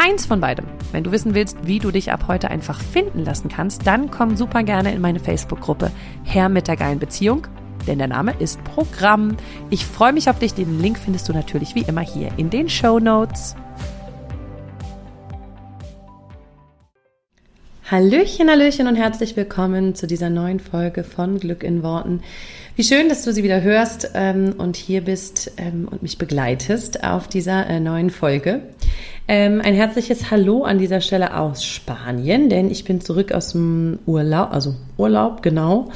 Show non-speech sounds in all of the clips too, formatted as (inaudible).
keins von beidem. Wenn du wissen willst, wie du dich ab heute einfach finden lassen kannst, dann komm super gerne in meine Facebook-Gruppe Herr mit der geilen Beziehung, denn der Name ist Programm. Ich freue mich auf dich. Den Link findest du natürlich wie immer hier in den Show Notes. Hallöchen, Hallöchen und herzlich willkommen zu dieser neuen Folge von Glück in Worten. Wie schön, dass du sie wieder hörst ähm, und hier bist ähm, und mich begleitest auf dieser äh, neuen Folge. Ähm, ein herzliches Hallo an dieser Stelle aus Spanien, denn ich bin zurück aus dem Urlaub, also Urlaub, genau.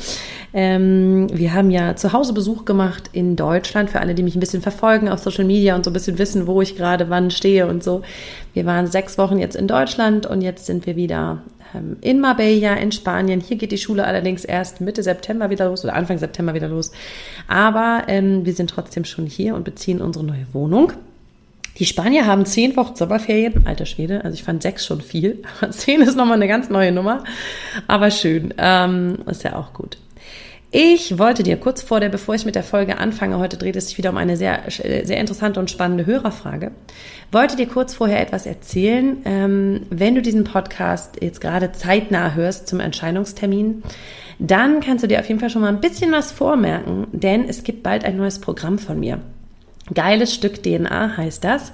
Ähm, wir haben ja zu Hause Besuch gemacht in Deutschland, für alle, die mich ein bisschen verfolgen auf Social Media und so ein bisschen wissen, wo ich gerade wann stehe und so. Wir waren sechs Wochen jetzt in Deutschland und jetzt sind wir wieder in Marbella in Spanien. Hier geht die Schule allerdings erst Mitte September wieder los oder Anfang September wieder los. Aber ähm, wir sind trotzdem schon hier und beziehen unsere neue Wohnung. Die Spanier haben zehn Wochen Sommerferien, alter Schwede, also ich fand sechs schon viel, aber (laughs) zehn ist nochmal eine ganz neue Nummer, aber schön, ähm, ist ja auch gut. Ich wollte dir kurz vor der, bevor ich mit der Folge anfange, heute dreht es sich wieder um eine sehr, sehr interessante und spannende Hörerfrage, wollte dir kurz vorher etwas erzählen. Ähm, wenn du diesen Podcast jetzt gerade zeitnah hörst zum Entscheidungstermin, dann kannst du dir auf jeden Fall schon mal ein bisschen was vormerken, denn es gibt bald ein neues Programm von mir. Geiles Stück DNA heißt das.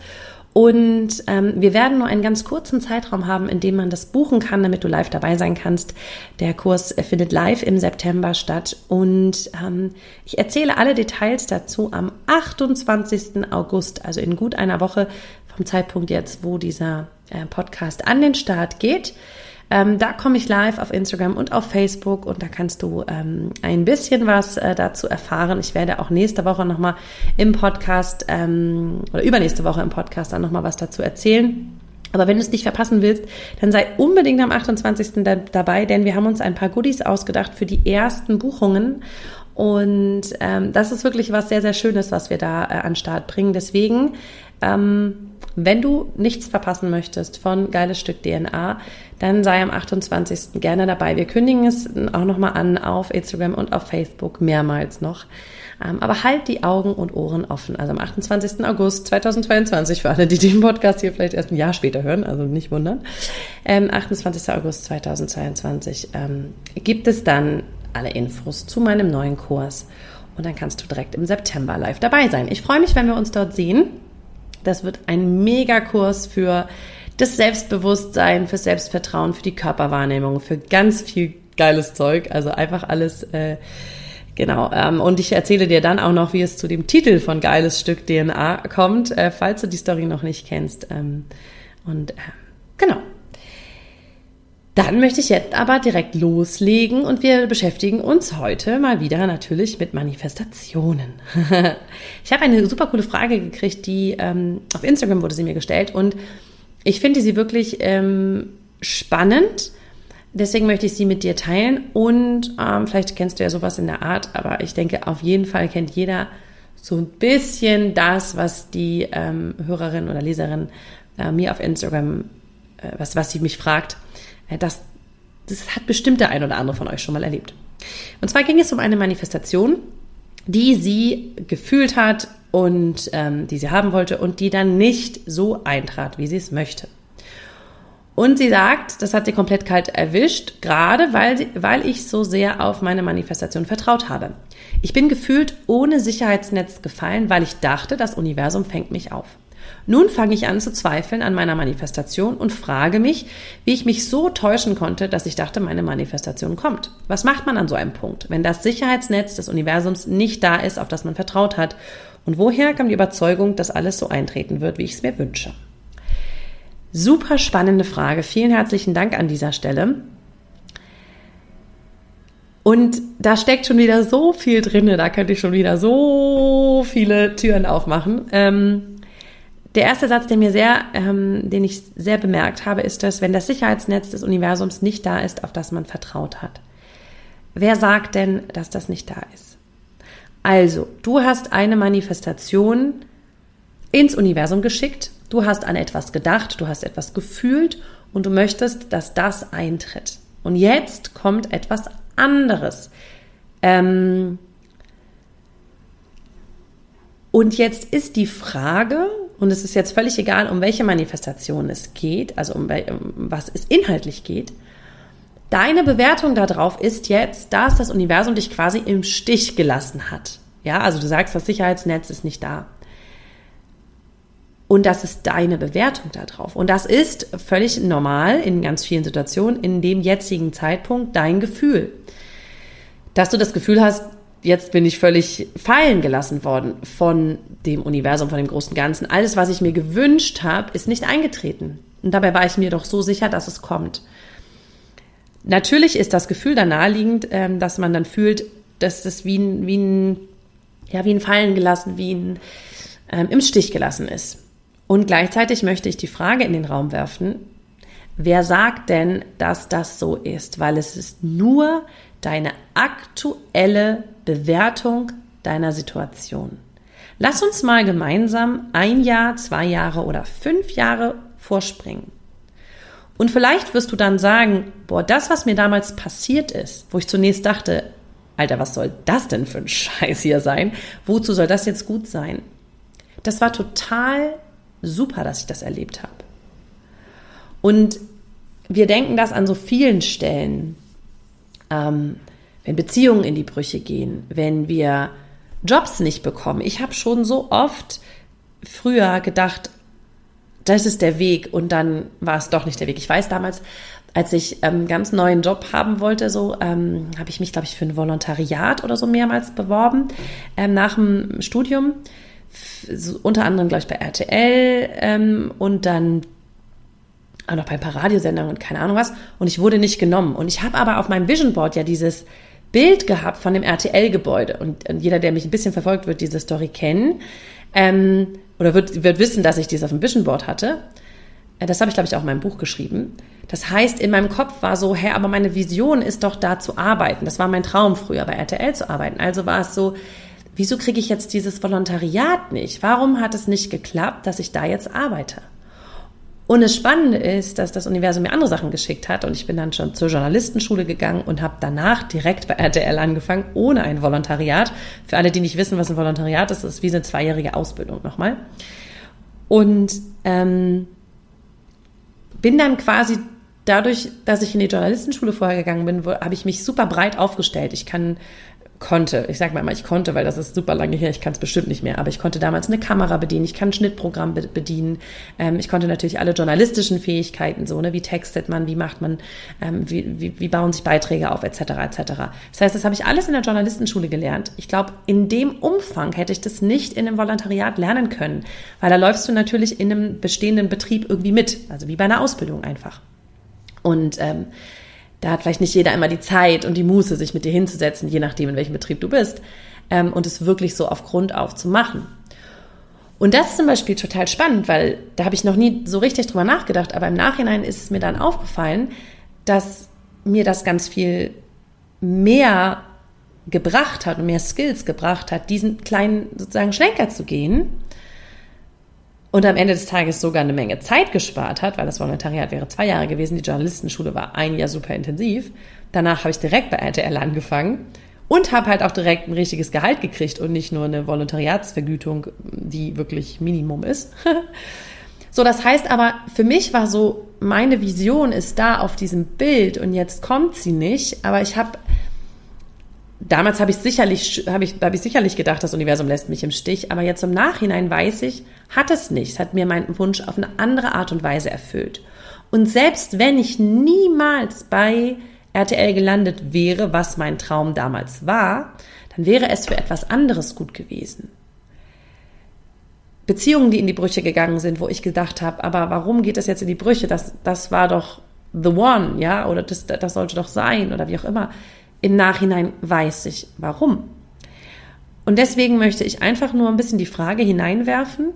Und ähm, wir werden nur einen ganz kurzen Zeitraum haben, in dem man das buchen kann, damit du live dabei sein kannst. Der Kurs findet live im September statt und ähm, ich erzähle alle Details dazu am 28. August, also in gut einer Woche vom Zeitpunkt jetzt, wo dieser äh, Podcast an den Start geht. Ähm, da komme ich live auf Instagram und auf Facebook und da kannst du ähm, ein bisschen was äh, dazu erfahren. Ich werde auch nächste Woche nochmal im Podcast ähm, oder übernächste Woche im Podcast dann nochmal was dazu erzählen. Aber wenn du es nicht verpassen willst, dann sei unbedingt am 28. Da, dabei, denn wir haben uns ein paar Goodies ausgedacht für die ersten Buchungen. Und ähm, das ist wirklich was sehr, sehr Schönes, was wir da äh, an Start bringen. Deswegen ähm, wenn du nichts verpassen möchtest von Geiles Stück DNA, dann sei am 28. gerne dabei. Wir kündigen es auch nochmal an auf Instagram und auf Facebook mehrmals noch. Ähm, aber halt die Augen und Ohren offen. Also am 28. August 2022, für alle, die den Podcast hier vielleicht erst ein Jahr später hören, also nicht wundern. 28. Ähm, August 2022 ähm, gibt es dann alle Infos zu meinem neuen Kurs. Und dann kannst du direkt im September live dabei sein. Ich freue mich, wenn wir uns dort sehen. Das wird ein Megakurs für das Selbstbewusstsein, für Selbstvertrauen, für die Körperwahrnehmung, für ganz viel geiles Zeug. Also einfach alles, äh, genau. Ähm, und ich erzähle dir dann auch noch, wie es zu dem Titel von Geiles Stück DNA kommt, äh, falls du die Story noch nicht kennst. Ähm, und äh, genau. Dann möchte ich jetzt aber direkt loslegen und wir beschäftigen uns heute mal wieder natürlich mit Manifestationen. (laughs) ich habe eine super coole Frage gekriegt, die ähm, auf Instagram wurde sie mir gestellt und ich finde sie wirklich ähm, spannend. Deswegen möchte ich sie mit dir teilen und ähm, vielleicht kennst du ja sowas in der Art, aber ich denke, auf jeden Fall kennt jeder so ein bisschen das, was die ähm, Hörerin oder Leserin äh, mir auf Instagram, äh, was, was sie mich fragt das, das hat bestimmt der ein oder andere von euch schon mal erlebt. Und zwar ging es um eine Manifestation, die sie gefühlt hat und ähm, die sie haben wollte und die dann nicht so eintrat, wie sie es möchte. Und sie sagt, das hat sie komplett kalt erwischt, gerade weil, sie, weil ich so sehr auf meine Manifestation vertraut habe. Ich bin gefühlt ohne Sicherheitsnetz gefallen, weil ich dachte, das Universum fängt mich auf. Nun fange ich an zu zweifeln an meiner Manifestation und frage mich, wie ich mich so täuschen konnte, dass ich dachte, meine Manifestation kommt. Was macht man an so einem Punkt, wenn das Sicherheitsnetz des Universums nicht da ist, auf das man vertraut hat Und woher kam die Überzeugung, dass alles so eintreten wird, wie ich es mir wünsche? Super spannende Frage. Vielen herzlichen Dank an dieser Stelle. Und da steckt schon wieder so viel drin, da könnte ich schon wieder so viele Türen aufmachen. Ähm, der erste Satz, der mir sehr, ähm, den ich sehr bemerkt habe, ist, dass wenn das Sicherheitsnetz des Universums nicht da ist, auf das man vertraut hat. Wer sagt denn, dass das nicht da ist? Also, du hast eine Manifestation ins Universum geschickt, du hast an etwas gedacht, du hast etwas gefühlt und du möchtest, dass das eintritt. Und jetzt kommt etwas anderes. Ähm und jetzt ist die Frage, und es ist jetzt völlig egal, um welche Manifestation es geht, also um, um was es inhaltlich geht, deine Bewertung darauf ist jetzt, dass das Universum dich quasi im Stich gelassen hat. Ja, also du sagst, das Sicherheitsnetz ist nicht da. Und das ist deine Bewertung darauf. Und das ist völlig normal in ganz vielen Situationen, in dem jetzigen Zeitpunkt dein Gefühl. Dass du das Gefühl hast, jetzt bin ich völlig fallen gelassen worden von dem Universum, von dem großen Ganzen. Alles, was ich mir gewünscht habe, ist nicht eingetreten. Und dabei war ich mir doch so sicher, dass es kommt. Natürlich ist das Gefühl da naheliegend, ähm, dass man dann fühlt, dass das wie ein, wie ein, ja, wie ein Fallen gelassen, wie ein ähm, im Stich gelassen ist. Und gleichzeitig möchte ich die Frage in den Raum werfen, wer sagt denn, dass das so ist? Weil es ist nur deine aktuelle Bewertung deiner Situation. Lass uns mal gemeinsam ein Jahr, zwei Jahre oder fünf Jahre vorspringen. Und vielleicht wirst du dann sagen, boah, das, was mir damals passiert ist, wo ich zunächst dachte, Alter, was soll das denn für ein (laughs) Scheiß hier sein? Wozu soll das jetzt gut sein? Das war total super, dass ich das erlebt habe. Und wir denken das an so vielen Stellen. Ähm, wenn Beziehungen in die Brüche gehen, wenn wir Jobs nicht bekommen. Ich habe schon so oft früher gedacht, das ist der Weg und dann war es doch nicht der Weg. Ich weiß damals, als ich einen ähm, ganz neuen Job haben wollte, so ähm, habe ich mich, glaube ich, für ein Volontariat oder so mehrmals beworben ähm, nach dem Studium unter anderem, glaube ich, bei RTL ähm, und dann auch noch bei ein paar Radiosendern und keine Ahnung was. Und ich wurde nicht genommen. Und ich habe aber auf meinem Vision Board ja dieses Bild gehabt von dem RTL-Gebäude. Und, und, jeder, der mich ein bisschen verfolgt, wird diese Story kennen. Ähm, oder wird, wird wissen, dass ich dieses auf dem Vision Board hatte. Äh, das habe ich, glaube ich, auch in meinem Buch geschrieben. Das heißt, in meinem Kopf war so, hä, aber meine Vision ist doch da zu arbeiten. Das war mein Traum früher, bei RTL zu arbeiten. Also war es so, wieso kriege ich jetzt dieses Volontariat nicht? Warum hat es nicht geklappt, dass ich da jetzt arbeite? Und das Spannende ist, dass das Universum mir andere Sachen geschickt hat und ich bin dann schon zur Journalistenschule gegangen und habe danach direkt bei RTL angefangen, ohne ein Volontariat. Für alle, die nicht wissen, was ein Volontariat ist, ist wie eine zweijährige Ausbildung nochmal. Und ähm, bin dann quasi dadurch, dass ich in die Journalistenschule vorher gegangen bin, habe ich mich super breit aufgestellt. Ich kann konnte, ich sage mal ich konnte, weil das ist super lange her, ich kann es bestimmt nicht mehr, aber ich konnte damals eine Kamera bedienen, ich kann ein Schnittprogramm be bedienen, ähm, ich konnte natürlich alle journalistischen Fähigkeiten, so, ne, wie textet man, wie macht man, ähm, wie, wie, wie bauen sich Beiträge auf, etc., etc. Das heißt, das habe ich alles in der Journalistenschule gelernt. Ich glaube, in dem Umfang hätte ich das nicht in einem Volontariat lernen können, weil da läufst du natürlich in einem bestehenden Betrieb irgendwie mit, also wie bei einer Ausbildung einfach. Und ähm, da hat vielleicht nicht jeder immer die Zeit und die Muße, sich mit dir hinzusetzen, je nachdem, in welchem Betrieb du bist, ähm, und es wirklich so auf Grund auf zu machen. Und das ist zum Beispiel total spannend, weil da habe ich noch nie so richtig drüber nachgedacht, aber im Nachhinein ist es mir dann aufgefallen, dass mir das ganz viel mehr gebracht hat und mehr Skills gebracht hat, diesen kleinen sozusagen Schlenker zu gehen und am Ende des Tages sogar eine Menge Zeit gespart hat, weil das Volontariat wäre zwei Jahre gewesen, die Journalistenschule war ein Jahr super intensiv. Danach habe ich direkt bei RTL angefangen und habe halt auch direkt ein richtiges Gehalt gekriegt und nicht nur eine Volontariatsvergütung, die wirklich Minimum ist. (laughs) so, das heißt aber, für mich war so, meine Vision ist da auf diesem Bild und jetzt kommt sie nicht, aber ich habe damals habe ich sicherlich, habe ich, habe ich sicherlich gedacht, das Universum lässt mich im Stich, aber jetzt im Nachhinein weiß ich, hat es nicht. Es hat mir meinen Wunsch auf eine andere Art und Weise erfüllt. Und selbst wenn ich niemals bei RTL gelandet wäre, was mein Traum damals war, dann wäre es für etwas anderes gut gewesen. Beziehungen, die in die Brüche gegangen sind, wo ich gedacht habe, aber warum geht das jetzt in die Brüche? Das, das war doch the one, ja, oder das, das sollte doch sein oder wie auch immer. Im Nachhinein weiß ich, warum. Und deswegen möchte ich einfach nur ein bisschen die Frage hineinwerfen,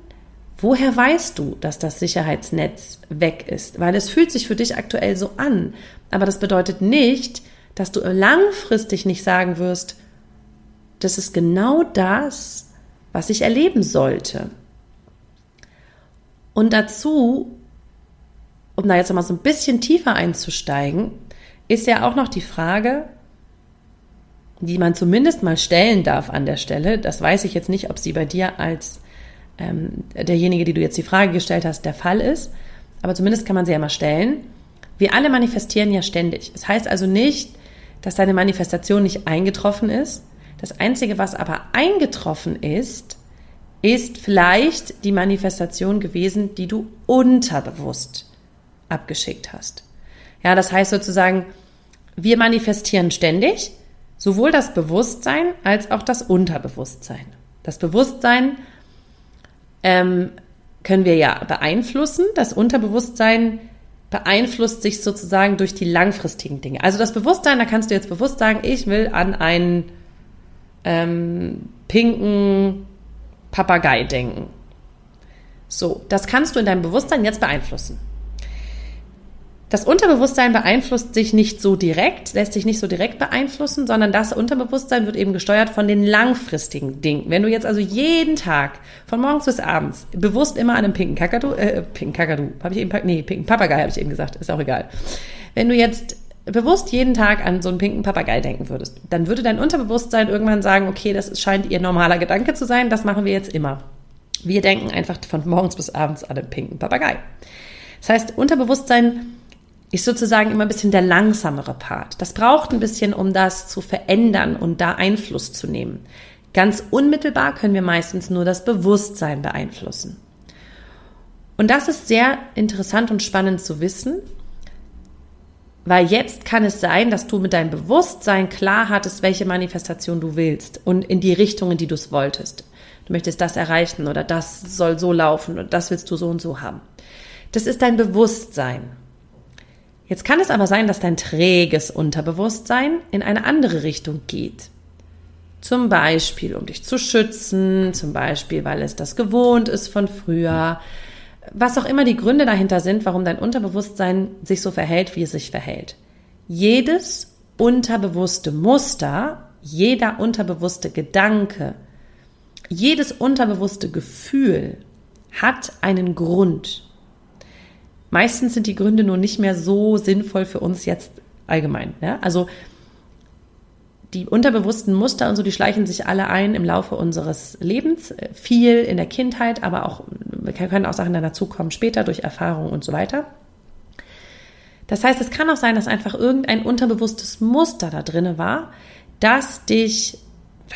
woher weißt du, dass das Sicherheitsnetz weg ist? Weil es fühlt sich für dich aktuell so an, aber das bedeutet nicht, dass du langfristig nicht sagen wirst, das ist genau das, was ich erleben sollte. Und dazu, um da jetzt mal so ein bisschen tiefer einzusteigen, ist ja auch noch die Frage, die man zumindest mal stellen darf an der Stelle. Das weiß ich jetzt nicht, ob sie bei dir als ähm, derjenige, die du jetzt die Frage gestellt hast, der Fall ist. Aber zumindest kann man sie ja mal stellen. Wir alle manifestieren ja ständig. Es das heißt also nicht, dass deine Manifestation nicht eingetroffen ist. Das Einzige, was aber eingetroffen ist, ist vielleicht die Manifestation gewesen, die du unterbewusst abgeschickt hast. Ja, das heißt sozusagen, wir manifestieren ständig sowohl das Bewusstsein als auch das Unterbewusstsein. Das Bewusstsein ähm, können wir ja beeinflussen. Das Unterbewusstsein beeinflusst sich sozusagen durch die langfristigen Dinge. Also das Bewusstsein, da kannst du jetzt bewusst sagen, ich will an einen ähm, pinken Papagei denken. So, das kannst du in deinem Bewusstsein jetzt beeinflussen. Das Unterbewusstsein beeinflusst sich nicht so direkt, lässt sich nicht so direkt beeinflussen, sondern das Unterbewusstsein wird eben gesteuert von den langfristigen Dingen. Wenn du jetzt also jeden Tag von morgens bis abends bewusst immer an einem pinken Kakadu, äh, pinken Kakadu, habe ich eben, nee, pinken Papagei habe ich eben gesagt, ist auch egal. Wenn du jetzt bewusst jeden Tag an so einen pinken Papagei denken würdest, dann würde dein Unterbewusstsein irgendwann sagen, okay, das scheint ihr normaler Gedanke zu sein, das machen wir jetzt immer. Wir denken einfach von morgens bis abends an den pinken Papagei. Das heißt, Unterbewusstsein ist sozusagen immer ein bisschen der langsamere Part. Das braucht ein bisschen, um das zu verändern und da Einfluss zu nehmen. Ganz unmittelbar können wir meistens nur das Bewusstsein beeinflussen. Und das ist sehr interessant und spannend zu wissen, weil jetzt kann es sein, dass du mit deinem Bewusstsein klar hattest, welche Manifestation du willst und in die Richtung, in die du es wolltest. Du möchtest das erreichen oder das soll so laufen oder das willst du so und so haben. Das ist dein Bewusstsein. Jetzt kann es aber sein, dass dein träges Unterbewusstsein in eine andere Richtung geht. Zum Beispiel, um dich zu schützen, zum Beispiel, weil es das gewohnt ist von früher, was auch immer die Gründe dahinter sind, warum dein Unterbewusstsein sich so verhält, wie es sich verhält. Jedes unterbewusste Muster, jeder unterbewusste Gedanke, jedes unterbewusste Gefühl hat einen Grund. Meistens sind die Gründe nur nicht mehr so sinnvoll für uns jetzt allgemein. Ja? Also die unterbewussten Muster und so, die schleichen sich alle ein im Laufe unseres Lebens. Viel in der Kindheit, aber auch, können auch Sachen dann dazukommen später durch Erfahrung und so weiter. Das heißt, es kann auch sein, dass einfach irgendein unterbewusstes Muster da drinne war, das dich,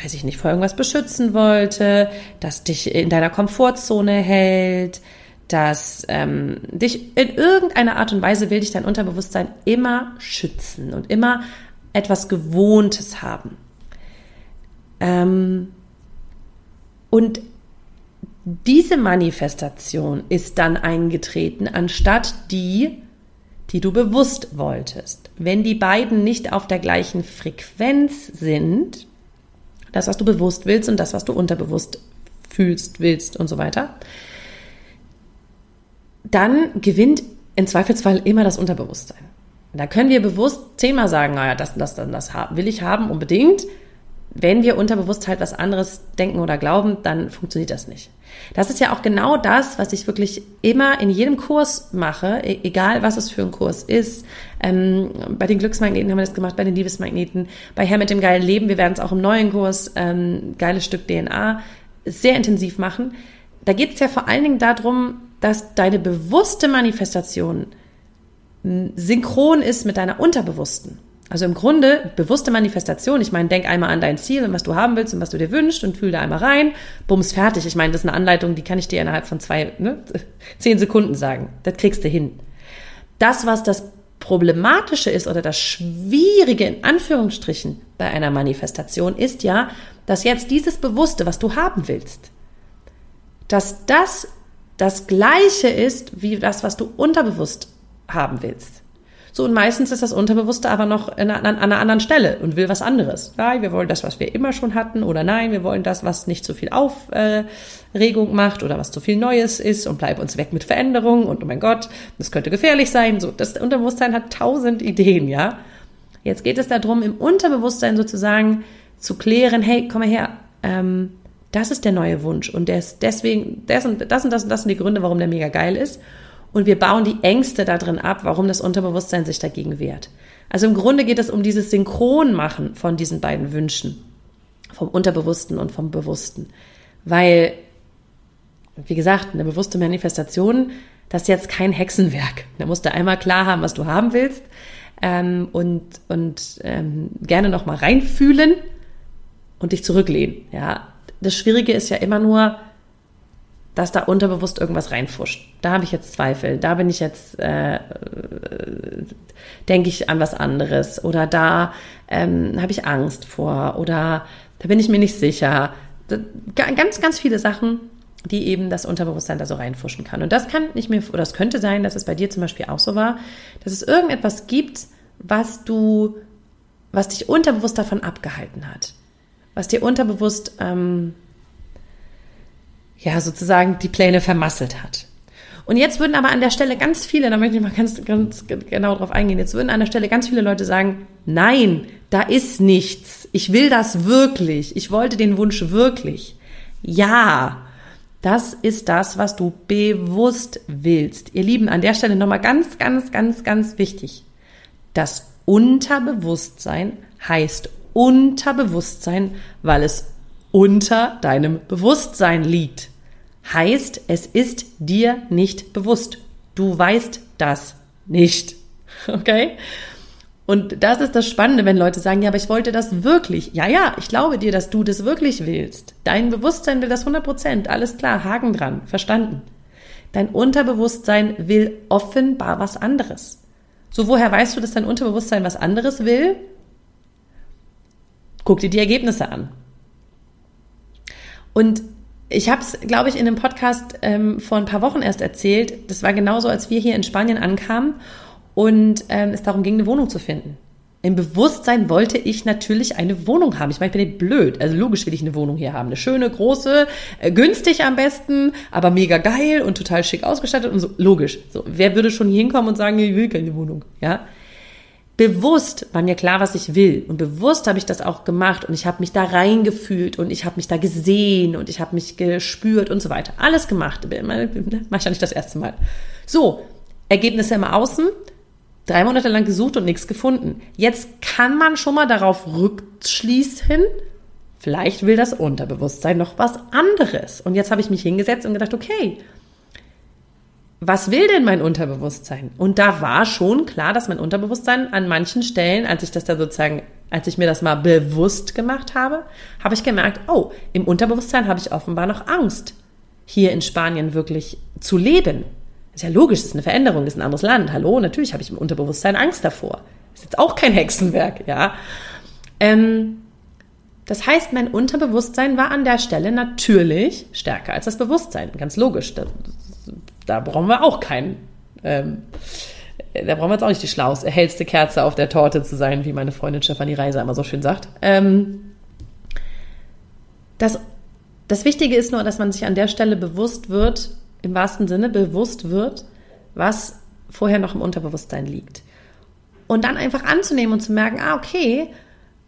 weiß ich nicht, vor irgendwas beschützen wollte, das dich in deiner Komfortzone hält, dass ähm, dich in irgendeiner Art und Weise will dich dein Unterbewusstsein immer schützen und immer etwas Gewohntes haben. Ähm, und diese Manifestation ist dann eingetreten, anstatt die, die du bewusst wolltest. Wenn die beiden nicht auf der gleichen Frequenz sind, das, was du bewusst willst und das, was du unterbewusst fühlst, willst und so weiter, dann gewinnt im Zweifelsfall immer das Unterbewusstsein. Da können wir bewusst zehnmal sagen, naja, das, das, das, das will ich haben unbedingt. Wenn wir unterbewusst halt was anderes denken oder glauben, dann funktioniert das nicht. Das ist ja auch genau das, was ich wirklich immer in jedem Kurs mache, e-, egal was es für ein Kurs ist. Ähm, bei den Glücksmagneten haben wir das gemacht, bei den Liebesmagneten, bei Herr mit dem geilen Leben, wir werden es auch im neuen Kurs, ähm, geiles Stück DNA, sehr intensiv machen. Da geht es ja vor allen Dingen darum, dass deine bewusste Manifestation synchron ist mit deiner unterbewussten. Also im Grunde bewusste Manifestation. Ich meine, denk einmal an dein Ziel und was du haben willst und was du dir wünschst und fühl da einmal rein. Bums, fertig. Ich meine, das ist eine Anleitung, die kann ich dir innerhalb von zwei, ne, (laughs) zehn Sekunden sagen. Das kriegst du hin. Das, was das Problematische ist oder das Schwierige in Anführungsstrichen bei einer Manifestation ist ja, dass jetzt dieses Bewusste, was du haben willst, dass das das Gleiche ist wie das, was du unterbewusst haben willst. So, und meistens ist das Unterbewusste aber noch an, an, an einer anderen Stelle und will was anderes. Ja, wir wollen das, was wir immer schon hatten, oder nein, wir wollen das, was nicht so viel Aufregung macht oder was zu viel Neues ist und bleib uns weg mit Veränderungen und oh mein Gott, das könnte gefährlich sein. So, das Unterbewusstsein hat tausend Ideen, ja. Jetzt geht es darum, im Unterbewusstsein sozusagen zu klären, hey, komm mal her, ähm, das ist der neue Wunsch und der ist deswegen, das und das und das und das sind die Gründe, warum der mega geil ist. Und wir bauen die Ängste da drin ab, warum das Unterbewusstsein sich dagegen wehrt. Also im Grunde geht es um dieses Synchronmachen von diesen beiden Wünschen, vom Unterbewussten und vom Bewussten. Weil, wie gesagt, eine bewusste Manifestation, das ist jetzt kein Hexenwerk. Da musst du einmal klar haben, was du haben willst ähm, und, und ähm, gerne noch mal reinfühlen und dich zurücklehnen. Ja, das Schwierige ist ja immer nur, dass da unterbewusst irgendwas reinfuscht. Da habe ich jetzt Zweifel, da bin ich jetzt, äh, denke ich an was anderes oder da ähm, habe ich Angst vor oder da bin ich mir nicht sicher. Ganz, ganz viele Sachen, die eben das Unterbewusstsein da so reinfuschen kann. Und das kann nicht mehr, oder es könnte sein, dass es bei dir zum Beispiel auch so war, dass es irgendetwas gibt, was du, was dich unterbewusst davon abgehalten hat was dir unterbewusst ähm, ja sozusagen die Pläne vermasselt hat. Und jetzt würden aber an der Stelle ganz viele, da möchte ich mal ganz, ganz genau drauf eingehen, jetzt würden an der Stelle ganz viele Leute sagen, nein, da ist nichts. Ich will das wirklich. Ich wollte den Wunsch wirklich. Ja, das ist das, was du bewusst willst. Ihr Lieben, an der Stelle nochmal ganz, ganz, ganz, ganz wichtig. Das Unterbewusstsein heißt Unterbewusstsein, weil es unter deinem Bewusstsein liegt. Heißt, es ist dir nicht bewusst. Du weißt das nicht. (laughs) Okay? Und das ist das Spannende, wenn Leute sagen, ja, aber ich wollte das wirklich. Ja, ja, ich glaube dir, dass du das wirklich willst. Dein Bewusstsein will das 100 Prozent. Alles klar, Haken dran. Verstanden. Dein Unterbewusstsein will offenbar was anderes. So, woher weißt du, dass dein Unterbewusstsein was anderes will? Guck dir die Ergebnisse an. Und ich habe es, glaube ich, in einem Podcast ähm, vor ein paar Wochen erst erzählt. Das war genauso, als wir hier in Spanien ankamen und ähm, es darum ging, eine Wohnung zu finden. Im Bewusstsein wollte ich natürlich eine Wohnung haben. Ich meine, ich bin nicht blöd. Also logisch will ich eine Wohnung hier haben. Eine schöne, große, äh, günstig am besten, aber mega geil und total schick ausgestattet und so. Logisch. So, wer würde schon hier hinkommen und sagen, ich will keine Wohnung? Ja bewusst war mir klar, was ich will. Und bewusst habe ich das auch gemacht und ich habe mich da reingefühlt und ich habe mich da gesehen und ich habe mich gespürt und so weiter. Alles gemacht. Mache ich ja nicht das erste Mal. So, Ergebnisse im Außen. Drei Monate lang gesucht und nichts gefunden. Jetzt kann man schon mal darauf rückschließen, vielleicht will das Unterbewusstsein noch was anderes. Und jetzt habe ich mich hingesetzt und gedacht, okay, was will denn mein Unterbewusstsein? Und da war schon klar, dass mein Unterbewusstsein an manchen Stellen, als ich das da sozusagen, als ich mir das mal bewusst gemacht habe, habe ich gemerkt, oh, im Unterbewusstsein habe ich offenbar noch Angst, hier in Spanien wirklich zu leben. ist ja logisch, ist eine Veränderung, ist ein anderes Land. Hallo, natürlich habe ich im Unterbewusstsein Angst davor. ist jetzt auch kein Hexenwerk, ja. Ähm, das heißt, mein Unterbewusstsein war an der Stelle natürlich stärker als das Bewusstsein. Ganz logisch. Das da brauchen wir auch keinen. Ähm, da brauchen wir jetzt auch nicht die schlauste, hellste Kerze auf der Torte zu sein, wie meine Freundin Stefanie Reiser immer so schön sagt. Ähm, das, das Wichtige ist nur, dass man sich an der Stelle bewusst wird, im wahrsten Sinne bewusst wird, was vorher noch im Unterbewusstsein liegt. Und dann einfach anzunehmen und zu merken, ah, okay,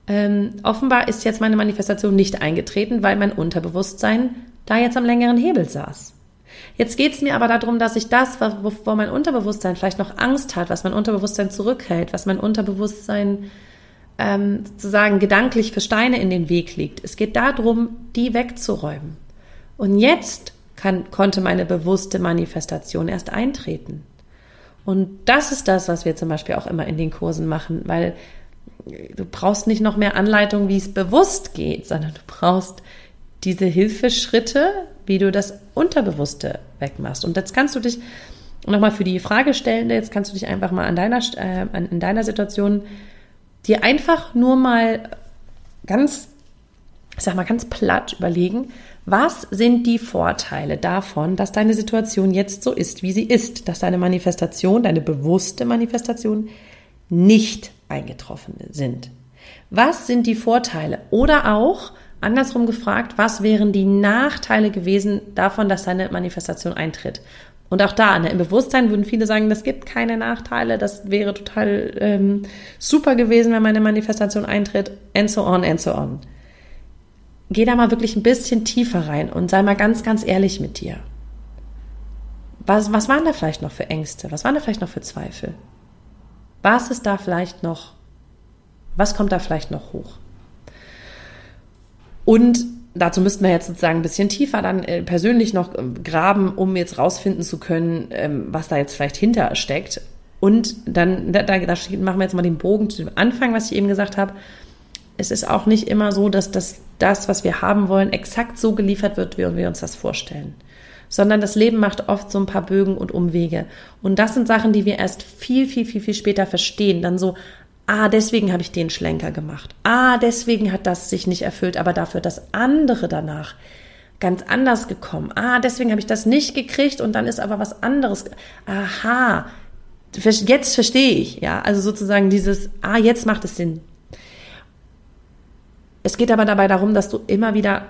ähm, offenbar ist jetzt meine Manifestation nicht eingetreten, weil mein Unterbewusstsein da jetzt am längeren Hebel saß. Jetzt geht es mir aber darum, dass ich das, wovor mein Unterbewusstsein vielleicht noch Angst hat, was mein Unterbewusstsein zurückhält, was mein Unterbewusstsein ähm, sozusagen gedanklich für Steine in den Weg legt. Es geht darum, die wegzuräumen. Und jetzt kann, konnte meine bewusste Manifestation erst eintreten. Und das ist das, was wir zum Beispiel auch immer in den Kursen machen, weil du brauchst nicht noch mehr Anleitung, wie es bewusst geht, sondern du brauchst diese Hilfeschritte, wie du das Unterbewusste wegmachst. Und jetzt kannst du dich nochmal für die Fragestellende, jetzt kannst du dich einfach mal an deiner, äh, in deiner Situation dir einfach nur mal ganz, ich sag mal ganz platt überlegen, Was sind die Vorteile davon, dass deine Situation jetzt so ist, wie sie ist, dass deine Manifestation, deine bewusste Manifestation nicht eingetroffen sind? Was sind die Vorteile? Oder auch, andersrum gefragt, was wären die Nachteile gewesen davon, dass deine Manifestation eintritt? Und auch da, ne, im Bewusstsein würden viele sagen, das gibt keine Nachteile, das wäre total ähm, super gewesen, wenn meine Manifestation eintritt, and so on, and so on. Geh da mal wirklich ein bisschen tiefer rein und sei mal ganz, ganz ehrlich mit dir. Was, was waren da vielleicht noch für Ängste? Was waren da vielleicht noch für Zweifel? Was ist da vielleicht noch? Was kommt da vielleicht noch hoch? Und dazu müssten wir jetzt sozusagen ein bisschen tiefer dann äh, persönlich noch äh, graben, um jetzt rausfinden zu können, ähm, was da jetzt vielleicht hinter steckt. Und dann, da, da, da machen wir jetzt mal den Bogen zu dem Anfang, was ich eben gesagt habe. Es ist auch nicht immer so, dass das, das, was wir haben wollen, exakt so geliefert wird, wie wir uns das vorstellen. Sondern das Leben macht oft so ein paar Bögen und Umwege. Und das sind Sachen, die wir erst viel, viel, viel, viel später verstehen. Dann so, ah, deswegen habe ich den Schlenker gemacht. Ah, deswegen hat das sich nicht erfüllt, aber dafür das andere danach ganz anders gekommen. Ah, deswegen habe ich das nicht gekriegt und dann ist aber was anderes. Aha, jetzt verstehe ich, ja, also sozusagen dieses, ah, jetzt macht es Sinn. Es geht aber dabei darum, dass du immer wieder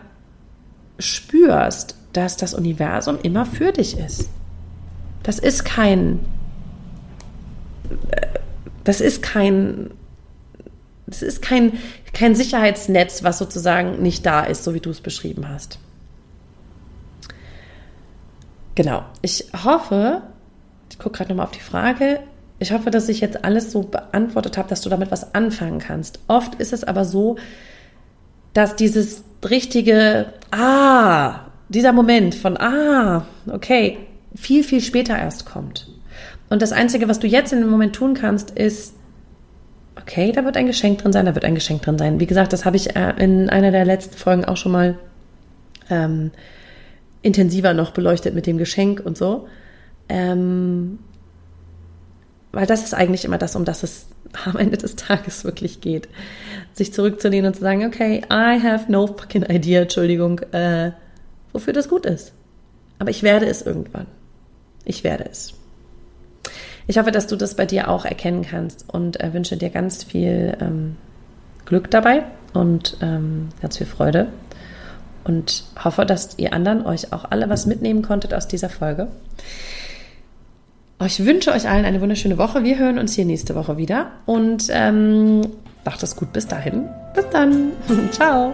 spürst, dass das Universum immer für dich ist. Das ist kein äh, das ist kein, das ist kein, kein Sicherheitsnetz, was sozusagen nicht da ist, so wie du es beschrieben hast. Genau. Ich hoffe, ich gucke gerade nochmal auf die Frage. Ich hoffe, dass ich jetzt alles so beantwortet habe, dass du damit was anfangen kannst. Oft ist es aber so, dass dieses richtige Ah, dieser Moment von Ah, okay, viel, viel später erst kommt. Und das Einzige, was du jetzt in dem Moment tun kannst, ist, okay, da wird ein Geschenk drin sein, da wird ein Geschenk drin sein. Wie gesagt, das habe ich äh, in einer der letzten Folgen auch schon mal ähm, intensiver noch beleuchtet mit dem Geschenk und so. Ähm, weil das ist eigentlich immer das, um das es (laughs) am Ende des Tages wirklich geht. Sich zurückzulehnen und zu sagen, okay, I have no fucking idea, Entschuldigung, äh, wofür das gut ist. Aber ich werde es irgendwann. Ich werde es. Ich hoffe, dass du das bei dir auch erkennen kannst und äh, wünsche dir ganz viel ähm, Glück dabei und ähm, ganz viel Freude und hoffe, dass ihr anderen euch auch alle was mitnehmen konntet aus dieser Folge. Ich wünsche euch allen eine wunderschöne Woche. Wir hören uns hier nächste Woche wieder und ähm, macht es gut bis dahin. Bis dann. (laughs) Ciao.